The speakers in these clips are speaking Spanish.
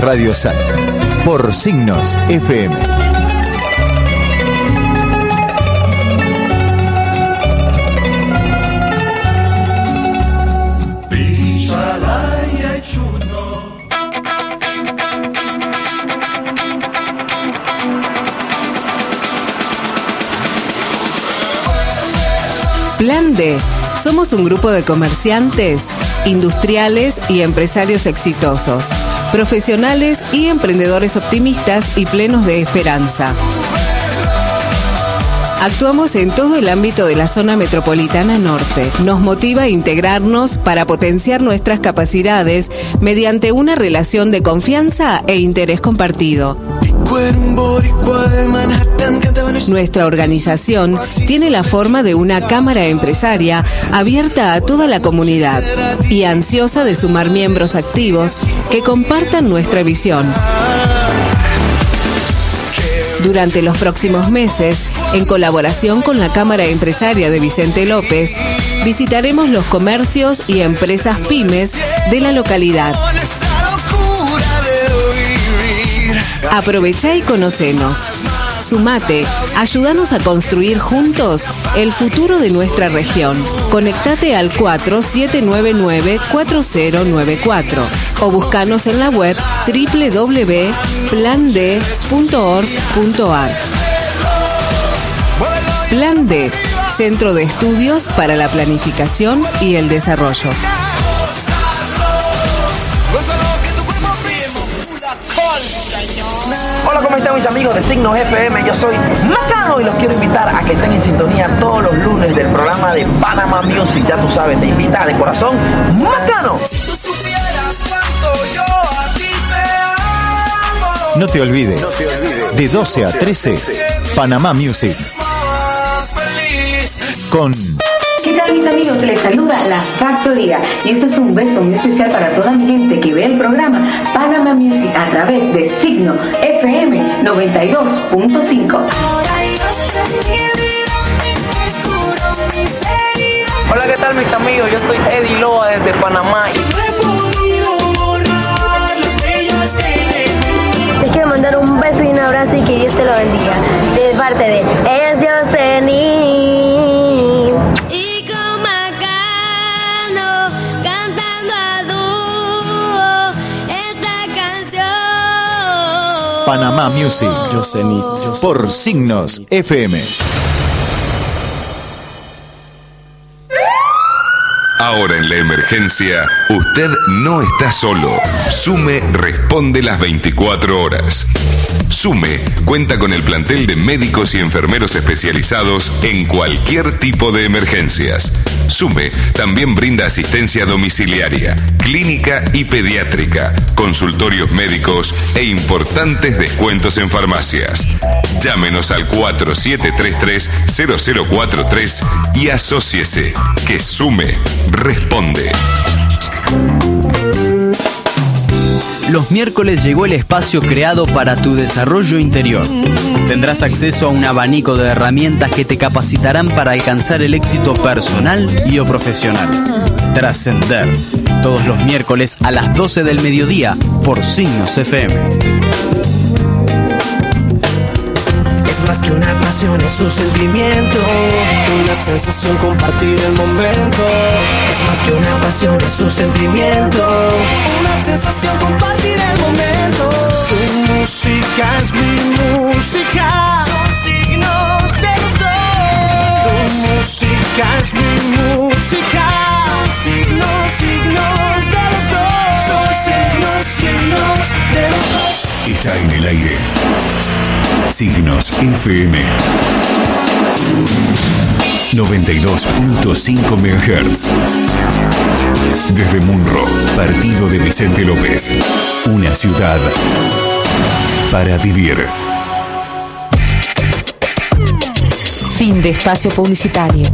Radio Sat por Signos FM. Plan D. Somos un grupo de comerciantes industriales y empresarios exitosos, profesionales y emprendedores optimistas y plenos de esperanza. Actuamos en todo el ámbito de la zona metropolitana norte. Nos motiva a integrarnos para potenciar nuestras capacidades mediante una relación de confianza e interés compartido. Nuestra organización tiene la forma de una cámara empresaria abierta a toda la comunidad y ansiosa de sumar miembros activos que compartan nuestra visión. Durante los próximos meses, en colaboración con la Cámara Empresaria de Vicente López, visitaremos los comercios y empresas pymes de la localidad. Aprovecha y conocenos. Sumate, ayúdanos a construir juntos el futuro de nuestra región. Conectate al 4799-4094 o buscanos en la web www.pland.org.ar. Plan D, Centro de Estudios para la Planificación y el Desarrollo. Hola, ¿cómo están mis amigos de Signos FM? Yo soy Macano y los quiero invitar a que estén en sintonía todos los lunes del programa de Panama Music. Ya tú sabes, te invita de corazón Macano. No te olvides, de 12 a 13, Panamá Music. Con ¿Qué tal mis amigos? Les saluda La Factoría y esto es un beso muy especial para toda mi gente que ve el programa Panama Music a través de Signo FM 92.5. Hola, ¿qué tal mis amigos? Yo soy Eddie Loa desde Panamá. Les quiero mandar un beso y un abrazo y que Dios te lo bendiga. De parte de Panamá Music. Por Signos FM. Ahora en la emergencia, usted no está solo. Sume responde las 24 horas. Sume cuenta con el plantel de médicos y enfermeros especializados en cualquier tipo de emergencias. Sume también brinda asistencia domiciliaria, clínica y pediátrica, consultorios médicos e importantes descuentos en farmacias. Llámenos al 4733-0043 y asóciese, que Sume responde. Los miércoles llegó el espacio creado para tu desarrollo interior. Tendrás acceso a un abanico de herramientas que te capacitarán para alcanzar el éxito personal y o profesional. Trascender. Todos los miércoles a las 12 del mediodía por Signos FM. Más que una pasión, es un sentimiento, una sensación compartir el momento. Es más que una pasión, es un sentimiento, una sensación compartir el momento. Tu música es mi música. Son signos de los dos. Tu música es mi música. Son signos, signos de los dos. Son signos, signos de los dos. Está en el aire. Signos FM. 92.5 MHz. Desde Munro, partido de Vicente López. Una ciudad para vivir. Fin de espacio publicitario.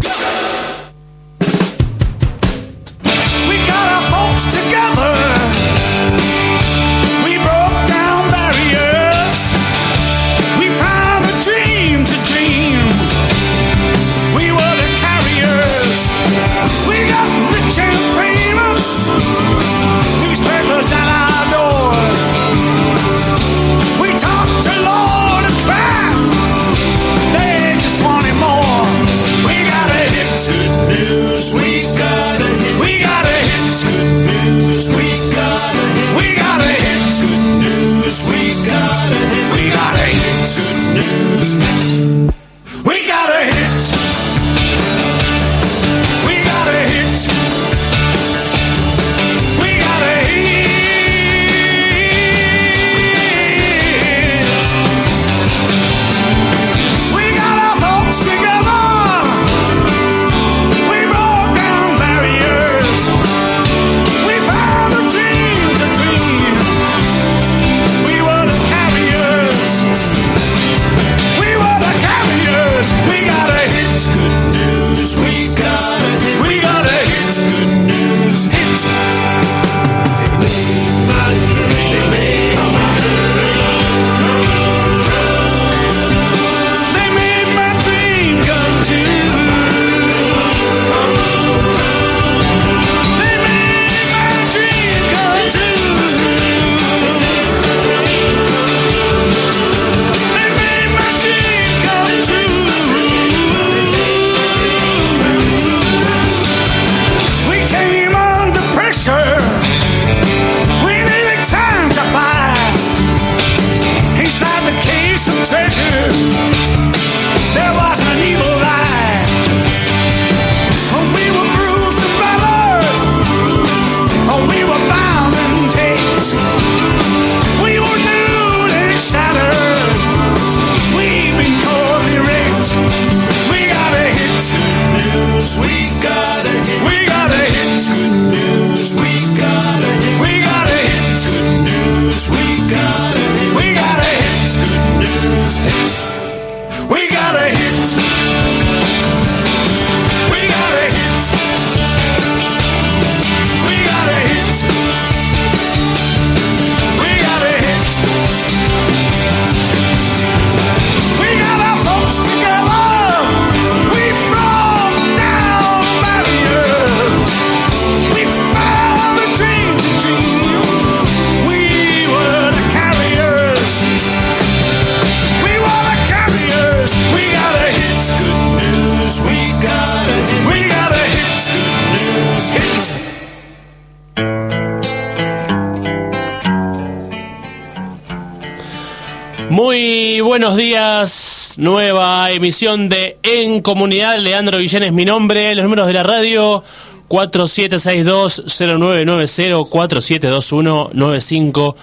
Nueva emisión de En Comunidad. Leandro Guillén es mi nombre. Los números de la radio 4762-0990,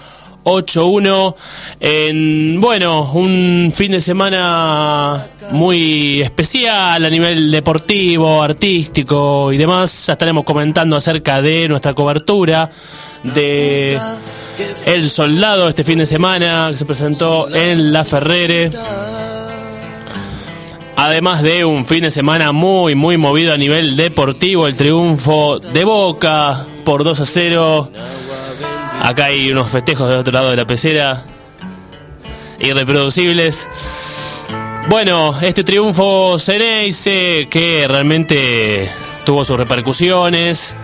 4721-9581. En, bueno, un fin de semana muy especial a nivel deportivo, artístico y demás. Ya estaremos comentando acerca de nuestra cobertura de El Soldado este fin de semana que se presentó en La Ferrere. Además de un fin de semana muy, muy movido a nivel deportivo, el triunfo de Boca por 2 a 0. Acá hay unos festejos del otro lado de la pecera, irreproducibles. Bueno, este triunfo Ceneice que realmente tuvo sus repercusiones.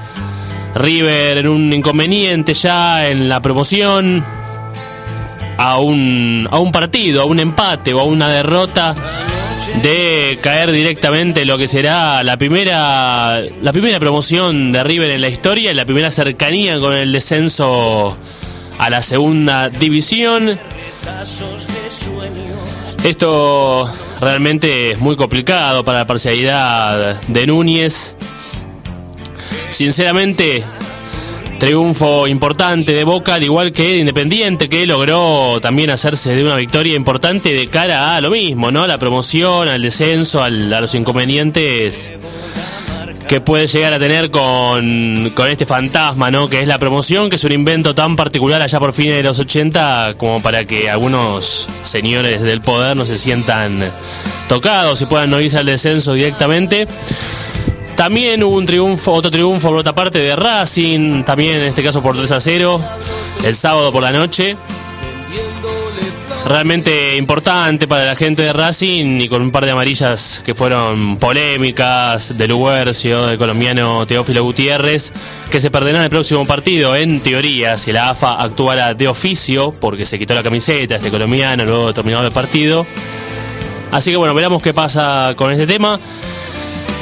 River en un inconveniente ya en la promoción. A un, a un partido, a un empate o a una derrota de caer directamente en lo que será la primera la primera promoción de River en la historia la primera cercanía con el descenso a la segunda división. Esto realmente es muy complicado para la parcialidad de Núñez. Sinceramente, Triunfo importante de Boca, al igual que de Independiente, que logró también hacerse de una victoria importante de cara a lo mismo, ¿no? La promoción, al descenso, al- a los inconvenientes que puede llegar a tener con, con este fantasma, ¿no? Que es la promoción, que es un invento tan particular allá por fines de los 80 como para que algunos señores del poder no se sientan tocados y puedan no irse al descenso directamente. También hubo un triunfo, otro triunfo por otra parte de Racing, también en este caso por 3 a 0, el sábado por la noche. Realmente importante para la gente de Racing y con un par de amarillas que fueron polémicas de Luguercio, del colombiano Teófilo Gutiérrez, que se perderán el próximo partido. En teoría, si la AFA actuara de oficio, porque se quitó la camiseta este colombiano luego de terminado el partido. Así que bueno, veremos qué pasa con este tema.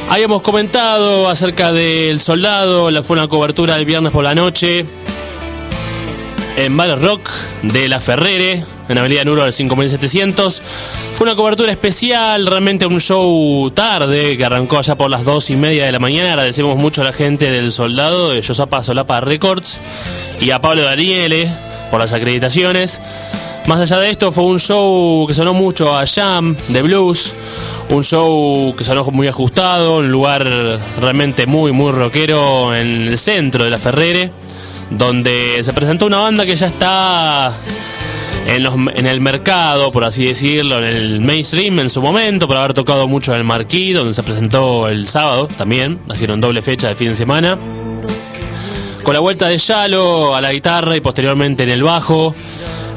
Habíamos comentado acerca del soldado, la fue una cobertura el viernes por la noche en Bar Rock de La Ferrere, en Avenida Nuro al 5700. Fue una cobertura especial, realmente un show tarde que arrancó allá por las dos y media de la mañana. Agradecemos mucho a la gente del soldado, de Josapa Solapa Records y a Pablo Daniele por las acreditaciones. Más allá de esto, fue un show que sonó mucho a Jam de blues, un show que sonó muy ajustado, un lugar realmente muy, muy rockero en el centro de la Ferrere, donde se presentó una banda que ya está en, el mercado, por así decirlo, en el mainstream en su momento, por haber tocado mucho en el Marquí, donde se presentó el sábado también, hicieron doble fecha de fin de semana. Con la vuelta de Yalo a la guitarra y posteriormente en el bajo.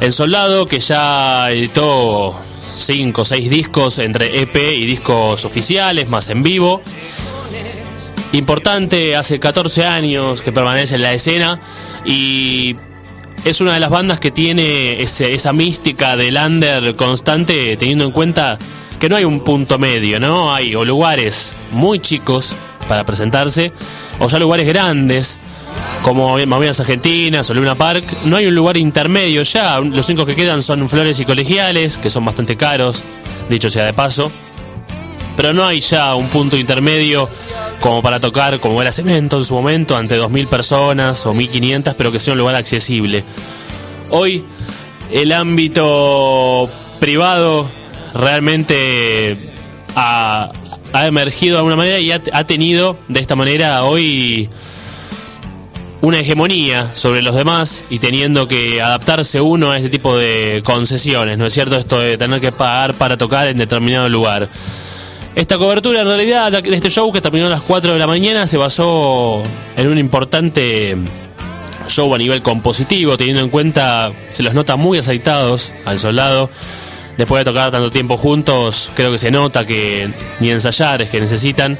El Soldado, que ya editó 5 o 6 discos entre EP y discos oficiales, más en vivo. Importante, hace 14 años que permanece en la escena y es una de las bandas que tiene esa mística del under constante, teniendo en cuenta que no hay un punto medio, ¿no? Hay o lugares muy chicos para presentarse, o ya lugares grandes, como Movidas Argentinas o Luna Park. No hay un lugar intermedio ya, los únicos que quedan son Flores y Colegiales, que son bastante caros, dicho sea de paso. Pero no hay ya un punto intermedio como para tocar como era Cemento en su momento, ante 2.000 personas o 1.500, pero que sea un lugar accesible. Hoy el ámbito privado realmente ha, emergido de alguna manera y ha tenido de esta manera hoy una hegemonía sobre los demás y teniendo que adaptarse uno a este tipo de concesiones, ¿no es cierto? Esto de tener que pagar para tocar en determinado lugar. Esta cobertura en realidad de este show que terminó a las 4 de la mañana se basó en un importante show a nivel compositivo, teniendo en cuenta, se los nota muy aceitados al soldado. Después de tocar tanto tiempo juntos, creo que se nota que ni ensayar es que necesitan.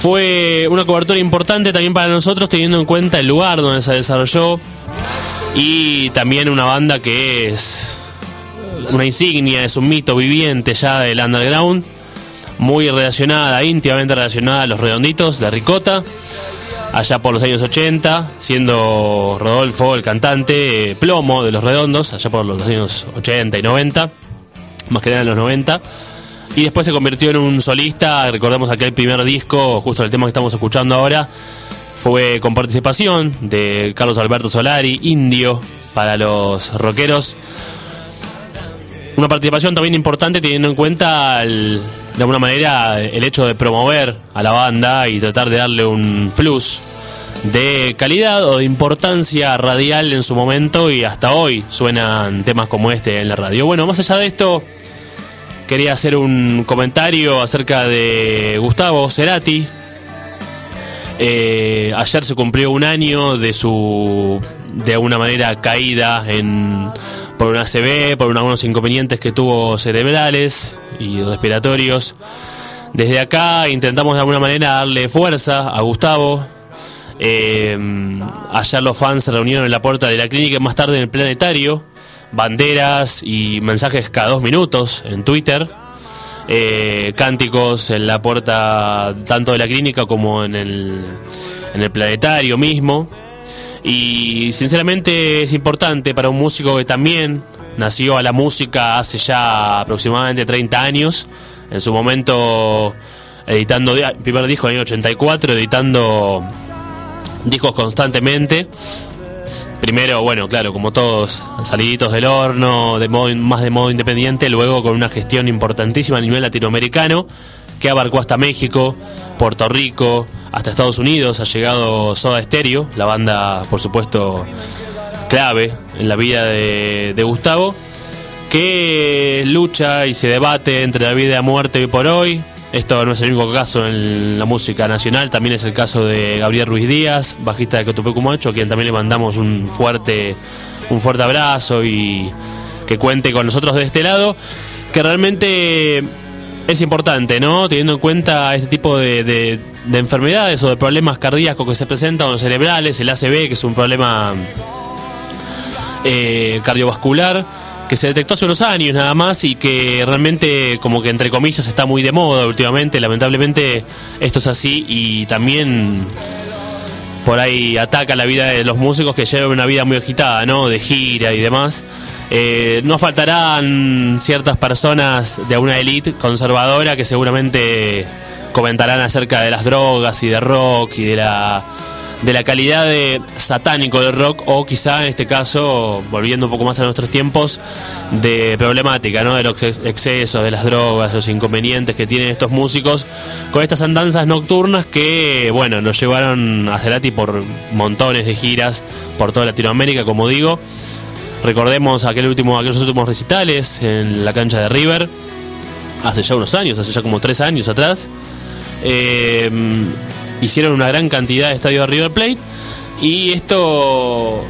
Fue una cobertura importante también para nosotros, teniendo en cuenta el lugar donde se desarrolló y también una banda que es una insignia, es un mito viviente ya del underground, muy relacionada, íntimamente relacionada a los redonditos de Ricota, allá por los años 80, siendo Rodolfo el cantante eh, plomo de los redondos, allá por los años 80 y 90, más que nada en los 90. Y después se convirtió en un solista, recordemos aquel primer disco, justo el tema que estamos escuchando ahora, fue con participación de Carlos Alberto Solari, indio, para los rockeros. Una participación también importante teniendo en cuenta el- de alguna manera el hecho de promover a la banda y tratar de darle un plus de calidad o de importancia radial en su momento y hasta hoy suenan temas como este en la radio. Bueno, más allá de esto, quería hacer un comentario acerca de Gustavo Cerati. Eh, ayer se cumplió un año de su, de alguna manera, caída en, por una ACV, por algunos inconvenientes que tuvo cerebrales y respiratorios. Desde acá intentamos de alguna manera darle fuerza a Gustavo. Eh, ayer los fans se reunieron en la puerta de la clínica y más tarde en el planetario. Banderas y mensajes cada dos minutos en Twitter. Eh, cánticos en la puerta tanto de la clínica como en el, en el planetario mismo. Y sinceramente es importante para un músico que también nació a la música hace ya aproximadamente 30 años. En su momento editando, di- primer disco en el año 84, editando discos constantemente. Primero, bueno, claro, como todos, saliditos del horno, de modo, más de modo independiente, luego con una gestión importantísima a nivel latinoamericano, que abarcó hasta México, Puerto Rico, hasta Estados Unidos, ha llegado Soda Stereo, la banda, por supuesto, clave en la vida de, de Gustavo, que lucha y se debate entre la vida y la muerte hoy por hoy, esto no es el único caso en la música nacional, también es el caso de Gabriel Ruiz Díaz, bajista de Cotupecu Macho, a quien también le mandamos un fuerte, un fuerte abrazo y que cuente con nosotros de este lado, que realmente es importante, ¿no? Teniendo en cuenta este tipo de, de- de enfermedades o de problemas cardíacos que se presentan, o cerebrales, el ACV, que es un problema eh, cardiovascular que se detectó hace unos años nada más y que realmente como que entre comillas está muy de moda últimamente. Lamentablemente esto es así y también por ahí ataca la vida de los músicos que llevan una vida muy agitada no de gira y demás. Eh, no faltarán ciertas personas de una élite conservadora que seguramente comentarán acerca de las drogas y de rock y de la de la calidad de satánico del rock o quizá en este caso, volviendo un poco más a nuestros tiempos, de problemática, ¿no? De los ex- excesos, de las drogas, los inconvenientes que tienen estos músicos con estas andanzas nocturnas que, bueno, nos llevaron a Cerati por montones de giras por toda Latinoamérica, como digo. Recordemos aquel último, aquellos últimos recitales en la cancha de River, hace ya unos años, hace ya como tres años atrás. Eh, hicieron una gran cantidad de estadios de River Plate y esto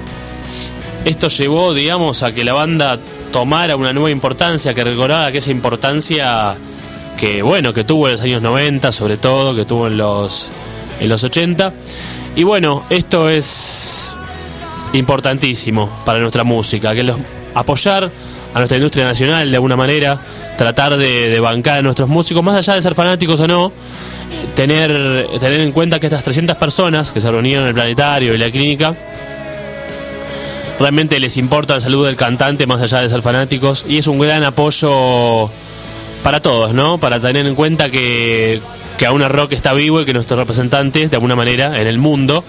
esto llevó digamos a que la banda tomara una nueva importancia que recordara aquella importancia que bueno que tuvo en los años 90 sobre todo que tuvo en los en los 80 y bueno esto es importantísimo para nuestra música que los, apoyar a nuestra industria nacional de alguna manera tratar de, bancar a nuestros músicos más allá de ser fanáticos o no tener, tener en cuenta que estas 300 personas que se reunieron en el planetario y la clínica realmente les importa la salud del cantante más allá de ser fanáticos y es un gran apoyo para todos, ¿no? Para tener en cuenta que, que el rock está vivo y que nuestros representantes, de alguna manera, en el mundo,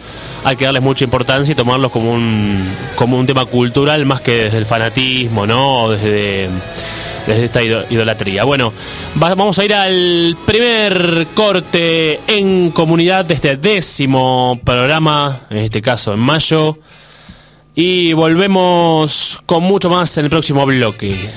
hay que darles mucha importancia y tomarlos como un, como un tema cultural más que desde el fanatismo, ¿no? Desde, desde esta ido- idolatría. Bueno, va- vamos a ir al primer corte en comunidad de este décimo programa, en este caso en mayo. Y volvemos con mucho más en el próximo bloque.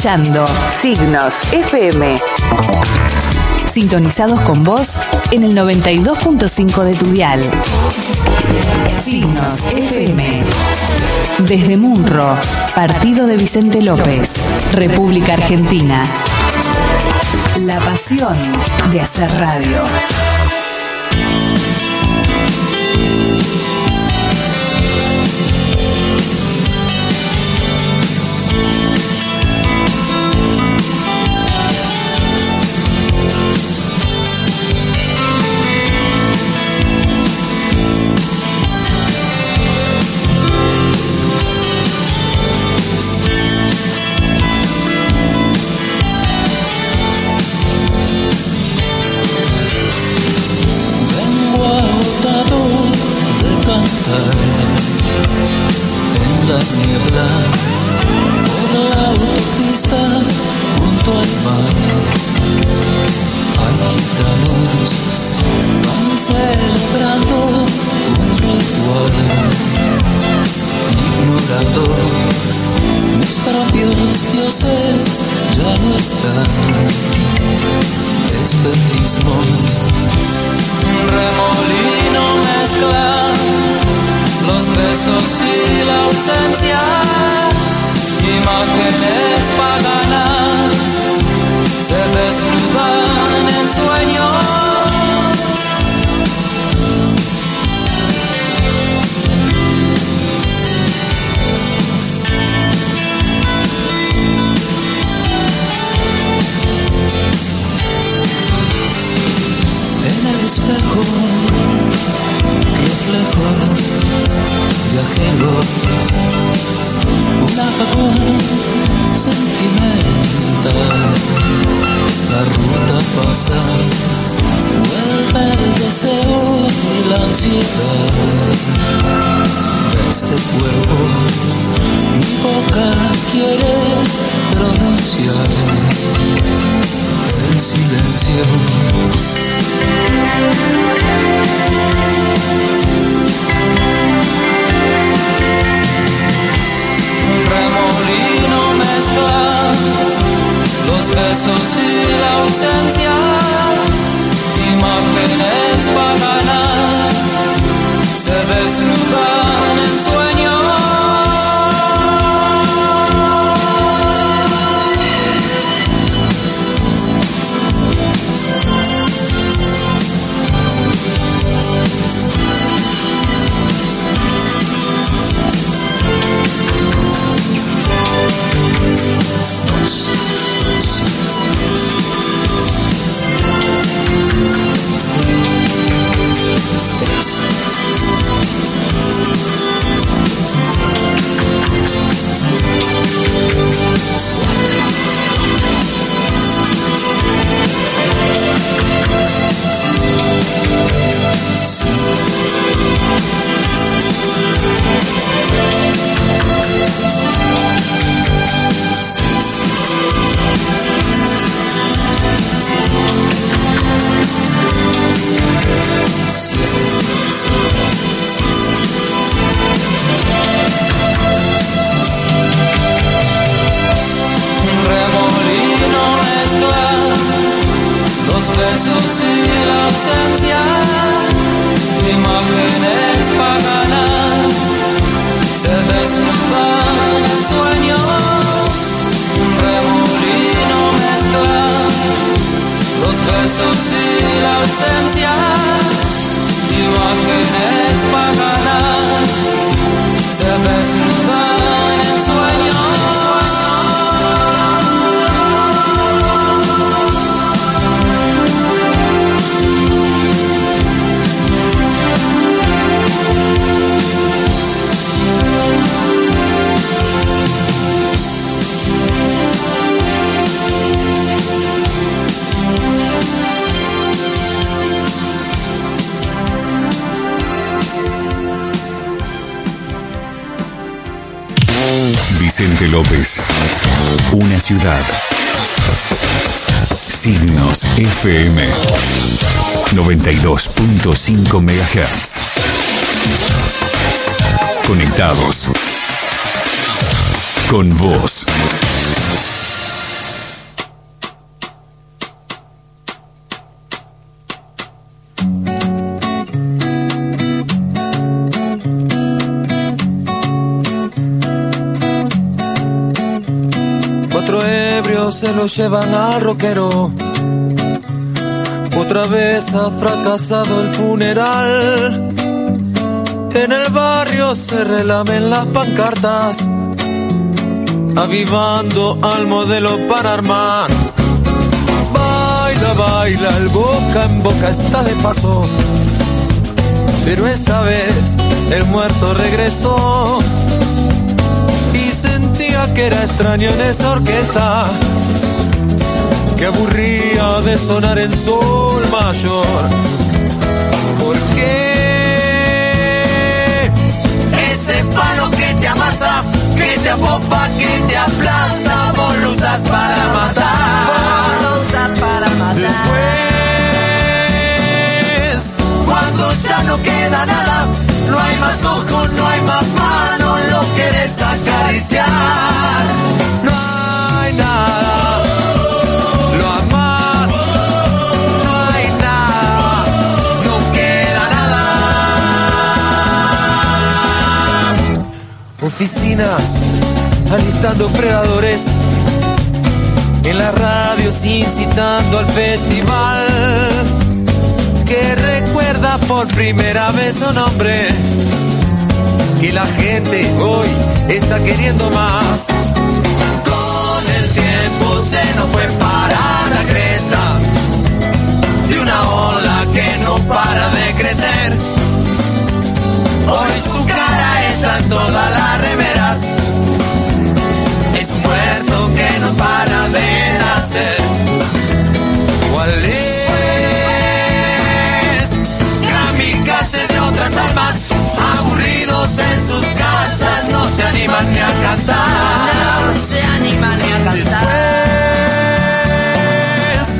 Signos FM. Sintonizados con vos en el 92.5 de tu dial. Signos FM. Desde Munro, partido de Vicente López, República Argentina. La pasión de hacer radio. Ruta pasa, vuelve el deseo y la ansiedad de este cuerpo. Mi boca quiere pronunciar el silencio. Besos y la ausencia, imágenes paganas se desnudan Una ciudad. Signos FM. 92.5 MHz. Conectados. Con vos. Se lo llevan al rockero. Otra vez ha fracasado el funeral. En el barrio se relamen las pancartas, avivando al modelo para armar. Baila, baila, el boca en boca está de paso. Pero esta vez el muerto regresó y sentía que era extraño en esa orquesta que aburría de sonar en sol mayor. ¿Por qué? Ese palo que te amasa, que te afofa, que te aplasta, vos lo usas para matar. lo usas para matar. Después, cuando ya no queda nada, no hay más ojo, no hay más mano, lo quieres acariciar. No hay nada, Oficinas alistando predadores. En las radios incitando al festival que recuerda por primera vez su nombre. Que la gente hoy está queriendo más. Con el tiempo se nos fue para la cresta de una ola que no para de crecer. Hoy su cara está en todas las para de nacer. ¿Cuál es? Kamikazes de otras almas, aburridos en sus casas, no se animan ni a cantar. No se animan ni a cantar. Después,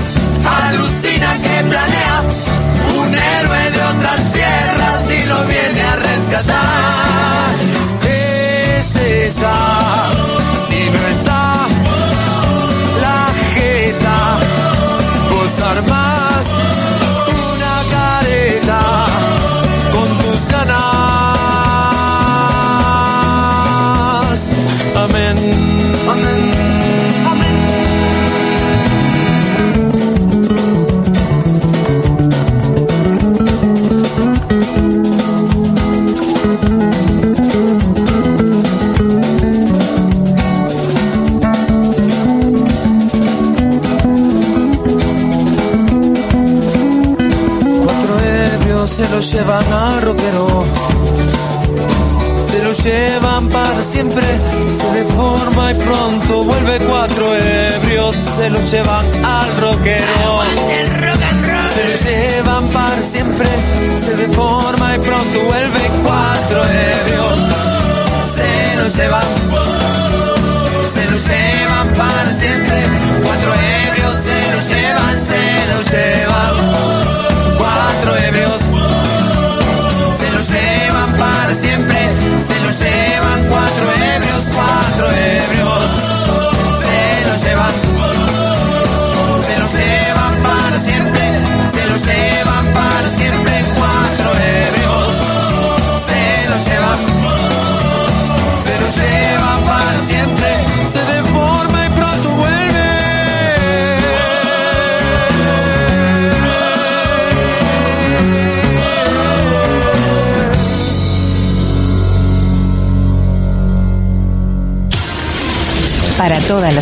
alucina que planea un héroe de otras tierras y lo viene a rescatar. Es esa, vos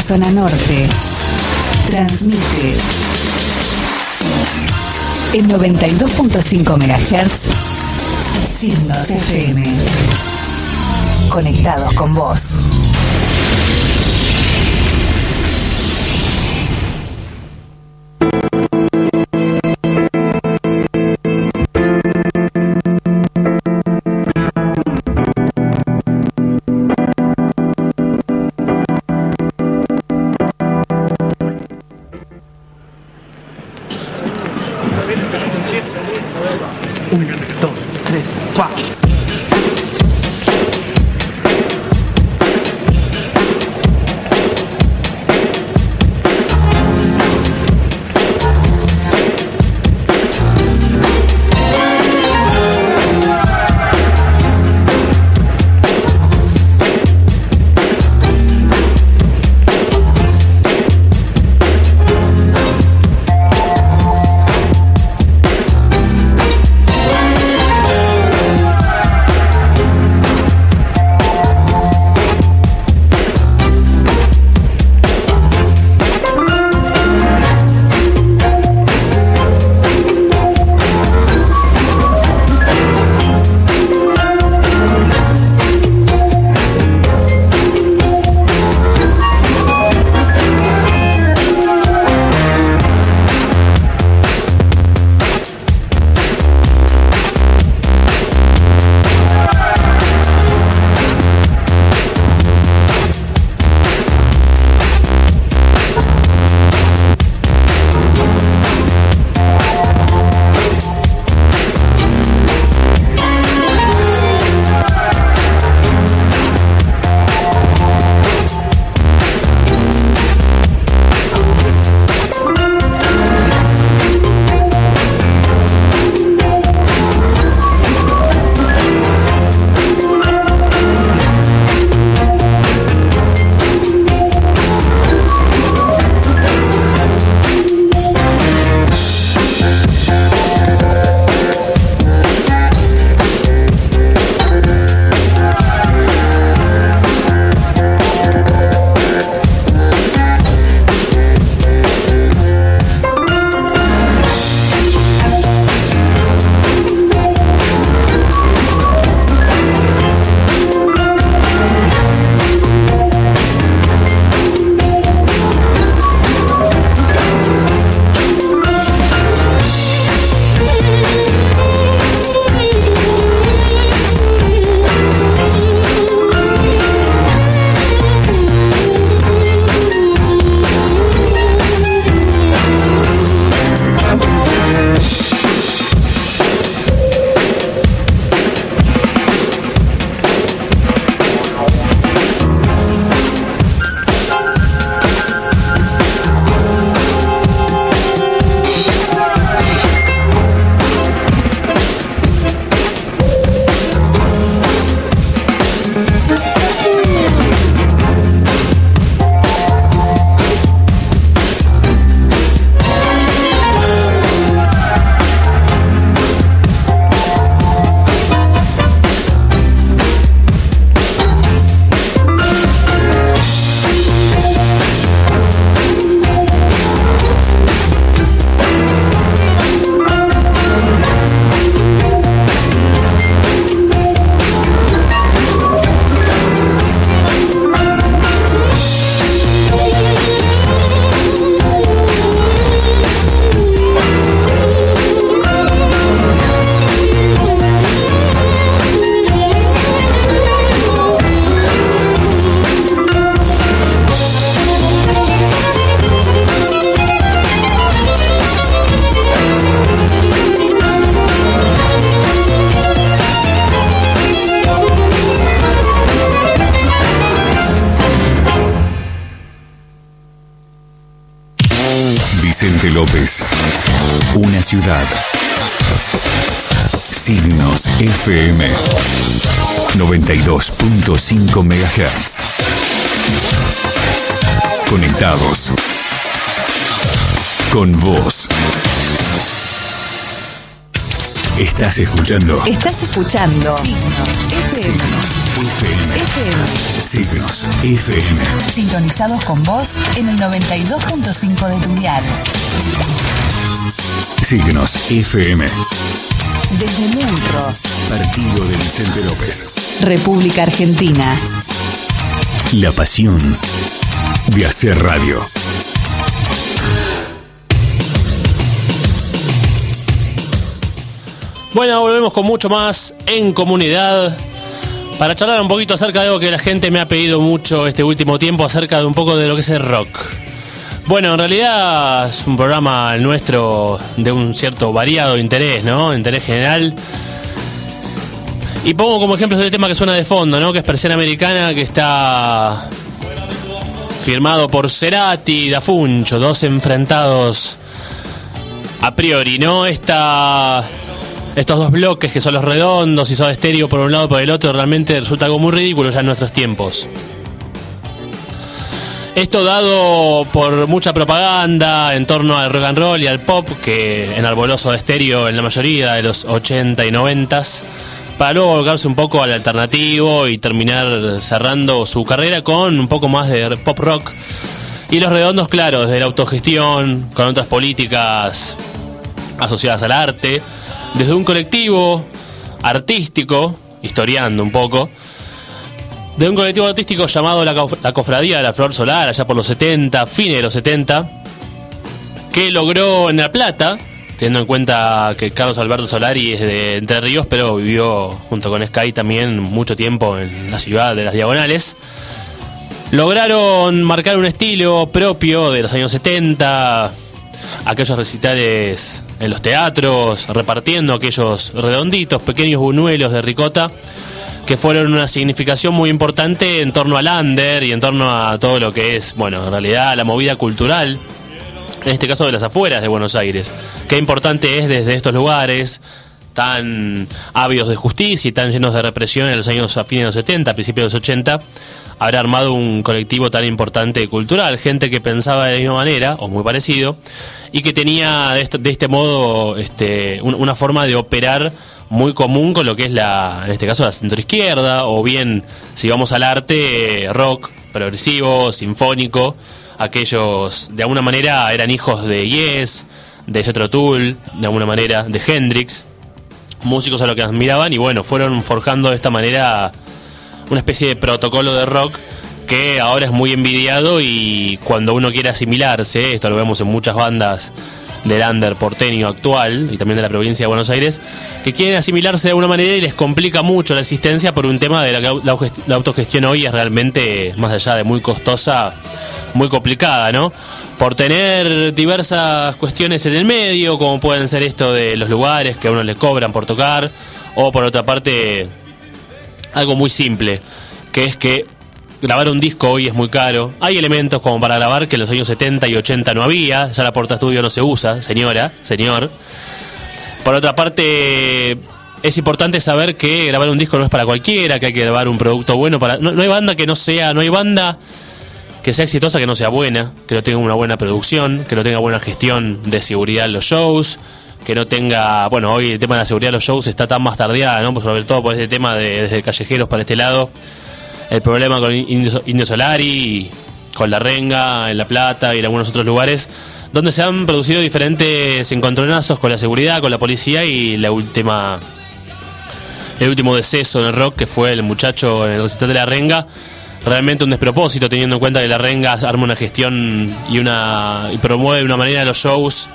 zona norte. Transmite en 92.5 MHz. Signos FM. Conectados con vos. Ciudad. Signos FM 92.5 MHz. Conectados. Con vos. Estás escuchando Estás escuchando FM. FM. Signos FM. Sintonizados con vos en el 92.5 de tu dial. Signos FM. Desde Munro, Partido de Vicente López. República Argentina. La pasión de hacer radio. Bueno, volvemos con mucho más en comunidad para charlar un poquito acerca de algo que la gente me ha pedido mucho este último tiempo, acerca de un poco de lo que es el rock. Bueno, en realidad es un programa nuestro de un cierto variado interés, ¿no? Interés general. Y pongo como ejemplo el tema que suena de fondo, ¿no? Que es Persiana Americana, que está firmado por Cerati y Da Funcho, dos enfrentados a priori, ¿no? Esta, estos dos bloques que son los redondos y son estéreo por un lado y por el otro, realmente resulta algo muy ridículo ya en nuestros tiempos. Esto dado por mucha propaganda en torno al rock and roll y al pop, que enarboloso de estéreo en la mayoría de los 80 y 90 para luego volcarse un poco al alternativo y terminar cerrando su carrera con un poco más de pop rock. Y los redondos, claro, desde la autogestión, con otras políticas asociadas al arte, desde un colectivo artístico, historiando un poco, de un colectivo artístico llamado la, la Cofradía de la Flor Solar, allá por los 70, fines de los 70, que logró en La Plata, teniendo en cuenta que Carlos Alberto Solari es de Entre Ríos, pero vivió junto con Sky también mucho tiempo en la ciudad de las Diagonales. Lograron marcar un estilo propio de los años 70, aquellos recitales en los teatros, repartiendo aquellos redonditos, pequeños buñuelos de ricota, que fueron una significación muy importante en torno al under y en torno a todo lo que es, bueno, en realidad la movida cultural, en este caso de las afueras de Buenos Aires. Qué importante es desde estos lugares tan ávidos de justicia y tan llenos de represión en los años a fines de los 70, principios de los 80, haber armado un colectivo tan importante cultural, gente que pensaba de la misma manera o muy parecido y que tenía de este, de este modo este, un- una forma de operar muy común con lo que es la, en este caso la centro izquierda o bien si vamos al arte eh, rock progresivo, sinfónico, aquellos de alguna manera eran hijos de Yes, de Jethro Tull, de alguna manera de Hendrix, músicos a los que admiraban y bueno, fueron forjando de esta manera una especie de protocolo de rock que ahora es muy envidiado y cuando uno quiere asimilarse, esto lo vemos en muchas bandas del under porteño actual y también de la provincia de Buenos Aires, que quieren asimilarse de alguna manera y les complica mucho la existencia por un tema de la, la autogestión hoy es realmente, más allá de muy costosa, muy complicada, ¿no? Por tener diversas cuestiones en el medio, como pueden ser esto de los lugares que a uno le cobran por tocar, o por otra parte, algo muy simple, que es que grabar un disco hoy es muy caro. Hay elementos como para grabar que en los años 70 y 80 no había, ya la porta estudio no se usa, señora, señor. Por otra parte, es importante saber que grabar un disco no es para cualquiera, que hay que grabar un producto bueno para no, no hay banda que no sea, no hay banda que sea exitosa que no sea buena, que no tenga una buena producción, que no tenga buena gestión de seguridad en los shows, que no tenga, bueno, hoy el tema de la seguridad de los shows está tan más tardeada, ¿no? Sobre todo por este tema de desde callejeros para este lado, el problema con Indio, Indio Solari, con La Renga, en La Plata y en algunos otros lugares, donde se han producido diferentes encontronazos con la seguridad, con la policía y la última el último deceso en el rock que fue el muchacho en el recital de La Renga. Realmente un despropósito teniendo en cuenta que La Renga arma una gestión y una y promueve de una manera los shows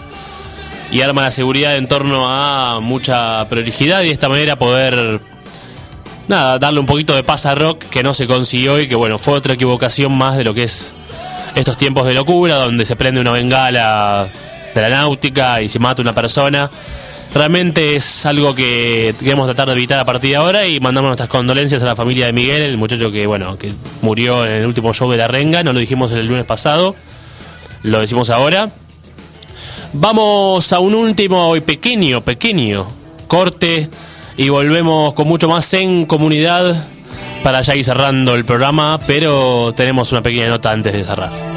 y arma la seguridad en torno a mucha prolijidad y de esta manera poder nada, darle un poquito de paz a Rock que no se consiguió y que bueno, fue otra equivocación más de lo que es estos tiempos de locura, donde se prende una bengala de la náutica y se mata una persona. Realmente es algo que queremos tratar de evitar a partir de ahora y mandamos nuestras condolencias a la familia de Miguel, el muchacho que bueno, que murió en el último show de la renga, no lo dijimos el lunes pasado, lo decimos ahora. Vamos a un último y pequeño, pequeño corte y volvemos con mucho más en comunidad para ya ir cerrando el programa, pero tenemos una pequeña nota antes de cerrar.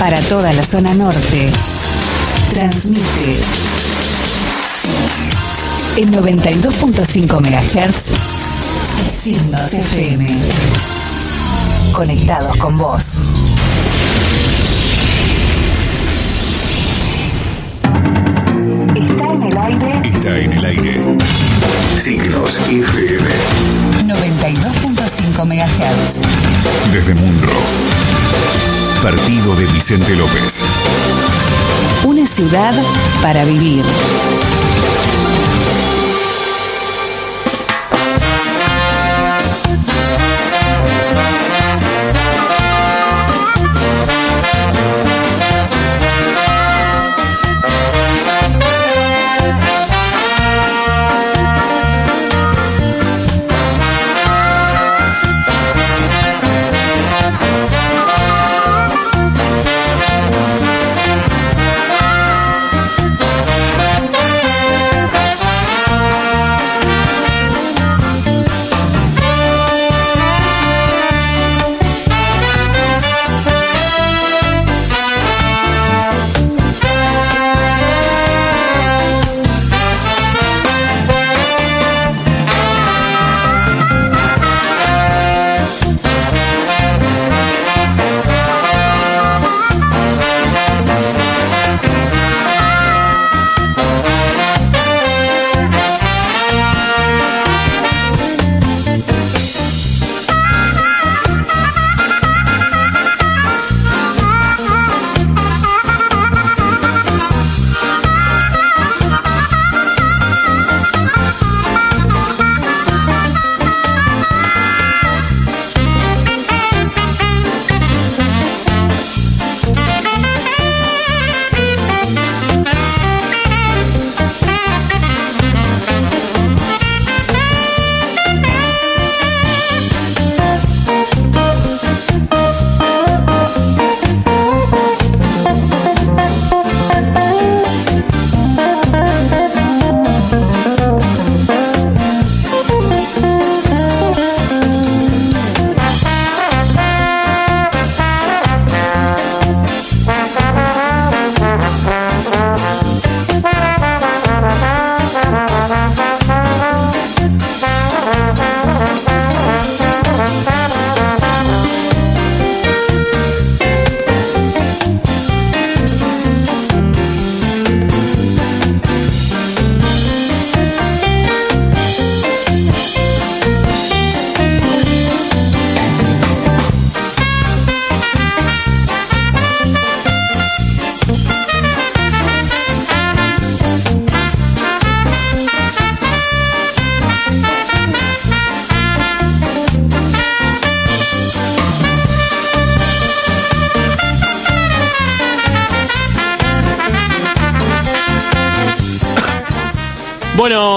Para toda la zona norte. Transmite en 92.5 MHz Signos FM. Conectados con vos. Está en el aire Está en el aire. Signos FM. 92.5 MHz. Desde Munro. Partido de Vicente López. Una ciudad para vivir.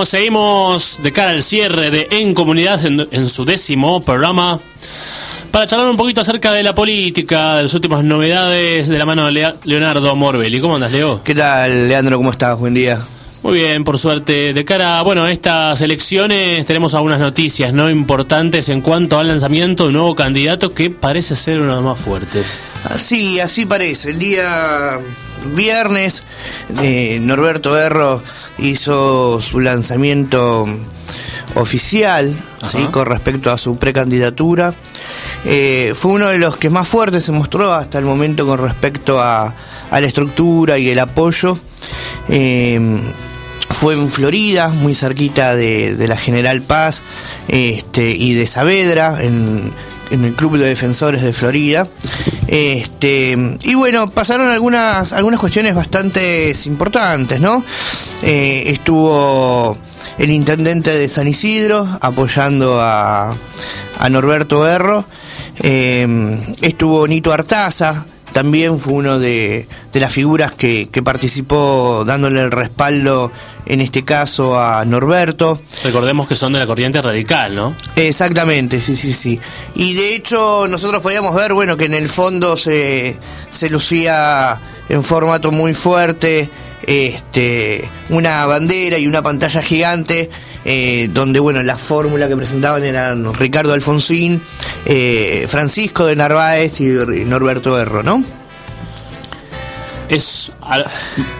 Bueno, seguimos de cara al cierre de En Comunidad en, en su décimo programa para charlar un poquito acerca de la política, de las últimas novedades de la mano de Leonardo Morbelli. ¿Cómo andas, Leo? ¿Qué tal, Leandro? ¿Cómo estás? Buen día. Muy bien, por suerte. De cara bueno, a estas elecciones tenemos algunas noticias no importantes en cuanto al lanzamiento de un nuevo candidato que parece ser uno de los más fuertes. Sí, así parece. El día viernes, eh, Norberto Erro hizo su lanzamiento oficial ¿sí? Con respecto a su precandidatura. Eh, fue uno de los que más fuertes se mostró hasta el momento con respecto a, a la estructura y el apoyo. Eh, fue en Florida, muy cerquita de, de la General Paz este, y de Saavedra, en, en el Club de Defensores de Florida. Este, y bueno, pasaron algunas, algunas cuestiones bastante importantes, ¿no? Eh, estuvo el intendente de San Isidro apoyando a, a Norberto Erro. Eh, estuvo Nito Artaza, también fue uno de, de las figuras que, que participó dándole el respaldo, en este caso, a Norberto. Recordemos que son de la corriente radical, ¿no? Exactamente, sí, sí, sí. Y de hecho nosotros podíamos ver, bueno, que en el fondo se, se lucía en formato muy fuerte este, una bandera y una pantalla gigante eh, donde, bueno, la fórmula que presentaban eran Ricardo Alfonsín, eh, Francisco de Narváez y Norberto Erro, ¿no? es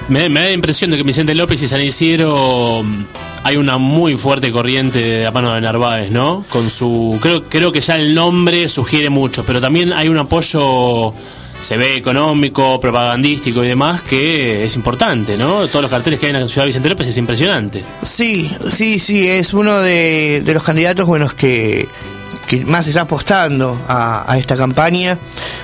me, da la impresión de que Vicente López y San Isidro mm, hay una muy fuerte corriente de mano de Narváez, ¿no? Con su creo creo que ya el nombre sugiere mucho, pero también hay un apoyo se ve económico, propagandístico y demás que es importante, ¿no? Todos los carteles que hay en la ciudad de Vicente López es impresionante. Sí, sí, sí, es uno de, de los candidatos buenos que, que más está apostando a, a esta campaña.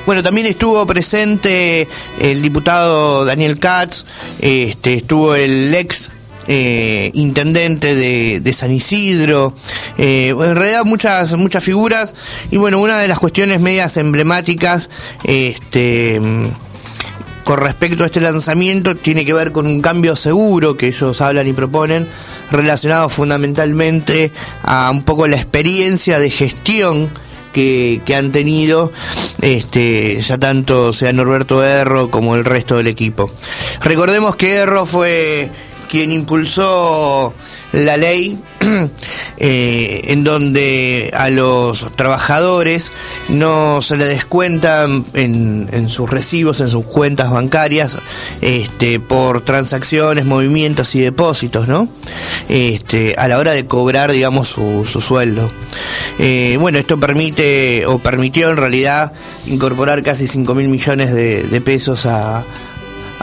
Bueno, también estuvo presente el diputado Daniel Katz, este, estuvo el ex eh, intendente de, San Isidro, eh, en realidad muchas muchas figuras y bueno una de las cuestiones medias emblemáticas este con respecto a este lanzamiento tiene que ver con un cambio seguro que ellos hablan y proponen, relacionado fundamentalmente a un poco la experiencia de gestión que, que han tenido este, ya tanto sea Norberto Erro como el resto del equipo. Recordemos que Erro fue quien impulsó la ley eh, en donde a los trabajadores no se le descuentan en, en sus recibos, en sus cuentas bancarias, este, por transacciones, movimientos y depósitos, ¿no? Este, a la hora de cobrar, digamos, su, su sueldo. Eh, bueno, esto permite, o permitió en realidad, incorporar casi 5 mil millones de, pesos a-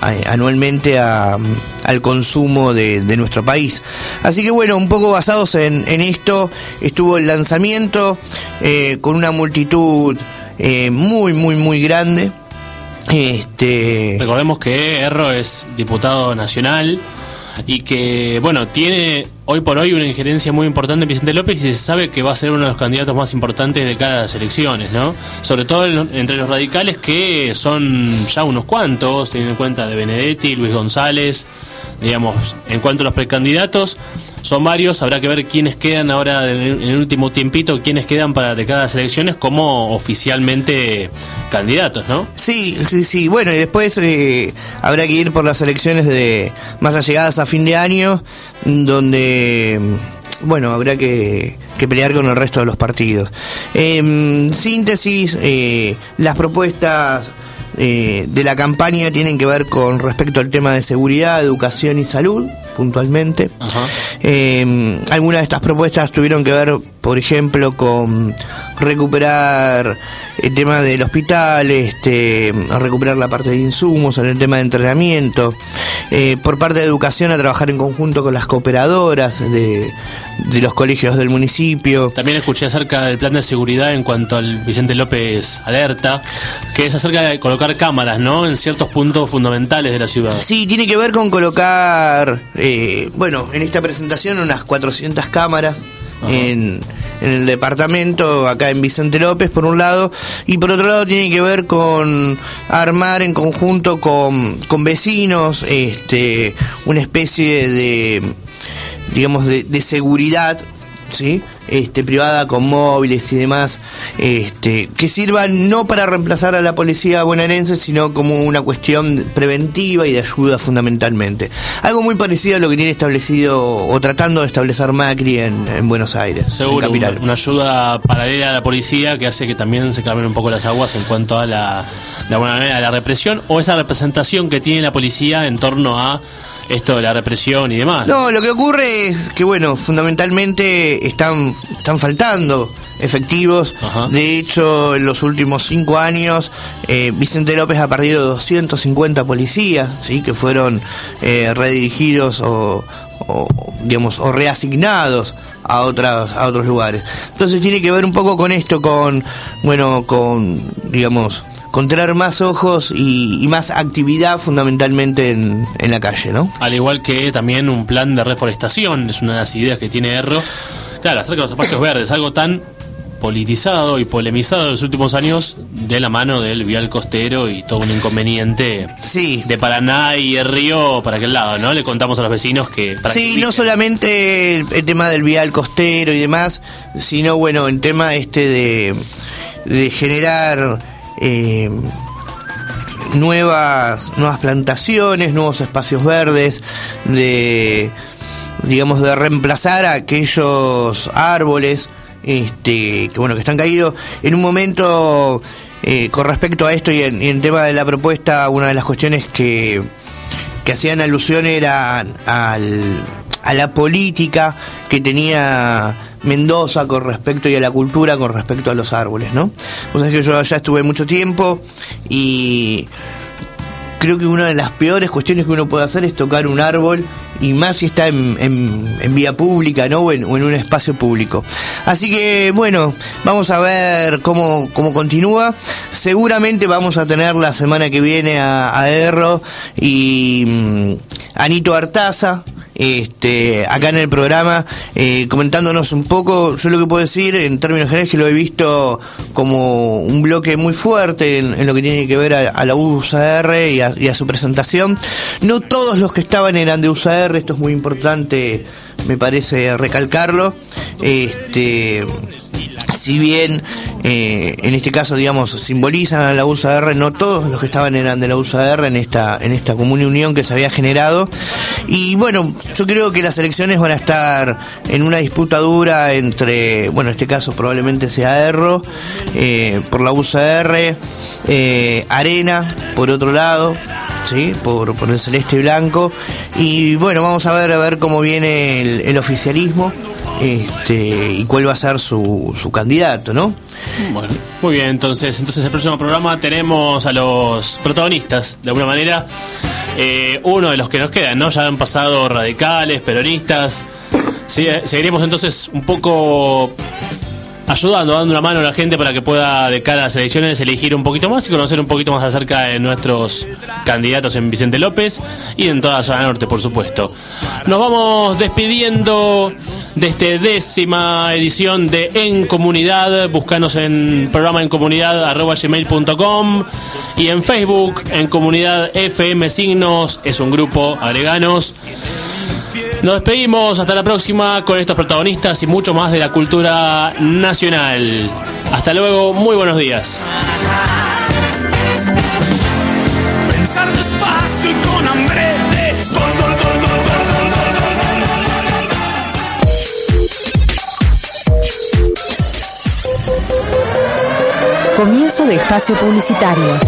anualmente a- al consumo de, nuestro país. Así que bueno, un poco basados en, en esto estuvo el lanzamiento eh, con una multitud eh, muy, muy, muy grande. Este, Recordemos que Erro es diputado nacional y que, bueno, tiene hoy por hoy una injerencia muy importante en Vicente López y se sabe que va a ser uno de los candidatos más importantes de cara a las elecciones, ¿no? Sobre todo en- entre los radicales que son ya unos cuantos, teniendo en cuenta de Benedetti, Luis González, digamos, en cuanto a los precandidatos, son varios, habrá que ver quiénes quedan ahora en el, último tiempito, quiénes quedan para de cada elecciones como oficialmente candidatos, ¿no? Sí, sí, sí. Bueno, y después eh, habrá que ir por las elecciones de más allegadas a fin de año, donde, bueno, habrá que, que pelear con el resto de los partidos. En síntesis, eh, las propuestas eh, de la campaña tienen que ver con respecto al tema de seguridad, educación y salud, puntualmente. Eh, algunas de estas propuestas tuvieron que ver, por ejemplo, con recuperar el tema del hospital, este, recuperar la parte de insumos, en el tema de entrenamiento, eh, por parte de educación a trabajar en conjunto con las cooperadoras de, de los colegios del municipio. También escuché acerca del plan de seguridad en cuanto al Vicente López Alerta, que es acerca de colocar cámaras, ¿no? En ciertos puntos fundamentales de la ciudad. Sí, tiene que ver con colocar, eh, bueno, en esta presentación unas 400 cámaras en, en el departamento, acá en Vicente López, por un lado, y por otro lado tiene que ver con armar en conjunto con, con vecinos este, una especie de, digamos, de, de seguridad, ¿sí? Este, privada con móviles y demás, este, que sirvan no para reemplazar a la policía bonaerense, sino como una cuestión preventiva y de ayuda fundamentalmente. Algo muy parecido a lo que tiene establecido o tratando de establecer Macri en, en Buenos Aires, Seguro, en una, una ayuda paralela a la policía que hace que también se calmen un poco las aguas en cuanto a la, de alguna manera, a la represión o esa representación que tiene la policía en torno a esto de la represión y demás. No, lo que ocurre es que, bueno, fundamentalmente están, están faltando efectivos. De hecho, en los últimos cinco años, eh, Vicente López ha perdido 250 policías, ¿sí? que fueron eh, redirigidos o, o, digamos, o reasignados a otras a otros lugares. Entonces tiene que ver un poco con esto, con, bueno, con, digamos, con tener más ojos y, y más actividad fundamentalmente en, en la calle, ¿no? Al igual que también un plan de reforestación, es una de las ideas que tiene Erro. Claro, acerca de los espacios verdes, algo tan politizado y polemizado en los últimos años de la mano del vial costero y todo un inconveniente sí. de Paraná y el río para aquel lado, ¿no? Le contamos a los vecinos que... Para Sí, que no solamente el, el tema del vial costero y demás, sino bueno, el tema este de, de generar eh, nuevas, nuevas plantaciones, nuevos espacios verdes, de digamos de reemplazar aquellos árboles este, que bueno que están caídos. En un momento Eh, con respecto a esto y en, y en tema de la propuesta, una de las cuestiones que, que hacían alusión era al, a la política que tenía Mendoza con respecto y a la cultura con respecto a los árboles, ¿no? Vos sabés que yo allá estuve mucho tiempo y creo que una de las peores cuestiones que uno puede hacer es tocar un árbol y más si está en, en- vía pública ¿no? o, en, o en un espacio público. Así que bueno, vamos a ver cómo, cómo continúa. Seguramente vamos a tener la semana que viene a, a Erro y mm, Anito Artaza. Este, acá en el programa eh, comentándonos un poco, yo lo que puedo decir en términos generales es que lo he visto como un bloque muy fuerte en, lo que tiene que ver a, la USAR y a, y a su presentación. No todos los que estaban eran de USAR, esto es muy importante, me parece recalcarlo. Este, si bien eh, en este caso, digamos, simbolizan a la USAR, no todos los que estaban eran de la USAR en esta, en esta común unión que se había generado. Y bueno, yo creo que las elecciones van a estar en una disputa dura entre, bueno, en este caso probablemente sea Erro, eh, por la USAR, eh, Arena, por otro lado. ¿sí? Por, por el celeste y blanco. Y bueno, vamos a ver a ver cómo viene el, el oficialismo este, y cuál va a ser su, su candidato, ¿no? Bueno, muy bien, entonces, entonces el próximo programa tenemos a los protagonistas, de alguna manera. Eh, uno de los que nos quedan, ¿no? Ya han pasado radicales, peronistas. Sí, eh, seguiremos entonces un poco ayudando, dando una mano a la gente para que pueda, de cara a las elecciones, elegir un poquito más y conocer un poquito más acerca de nuestros candidatos en Vicente López y en toda la zona norte, por supuesto. Nos vamos despidiendo de esta décima edición de En Comunidad. Búscanos en programa en comunidad arroba gmail.com y en Facebook en comunidad FM Signos. Es un grupo, agreganos. Nos despedimos, hasta la próxima con estos protagonistas y mucho más de la cultura nacional. Hasta luego, muy buenos días. Pensar despacio y con hambre de gol, gol, gol, gol, gol, gol, gol, gol, gol, gol, gol. Comienzo de espacio publicitario.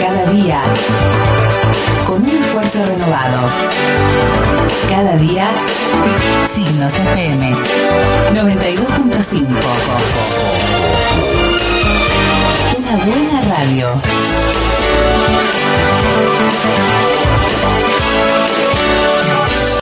Cada día con un esfuerzo renovado. Cada día, Signos FM 92.5. Una buena radio.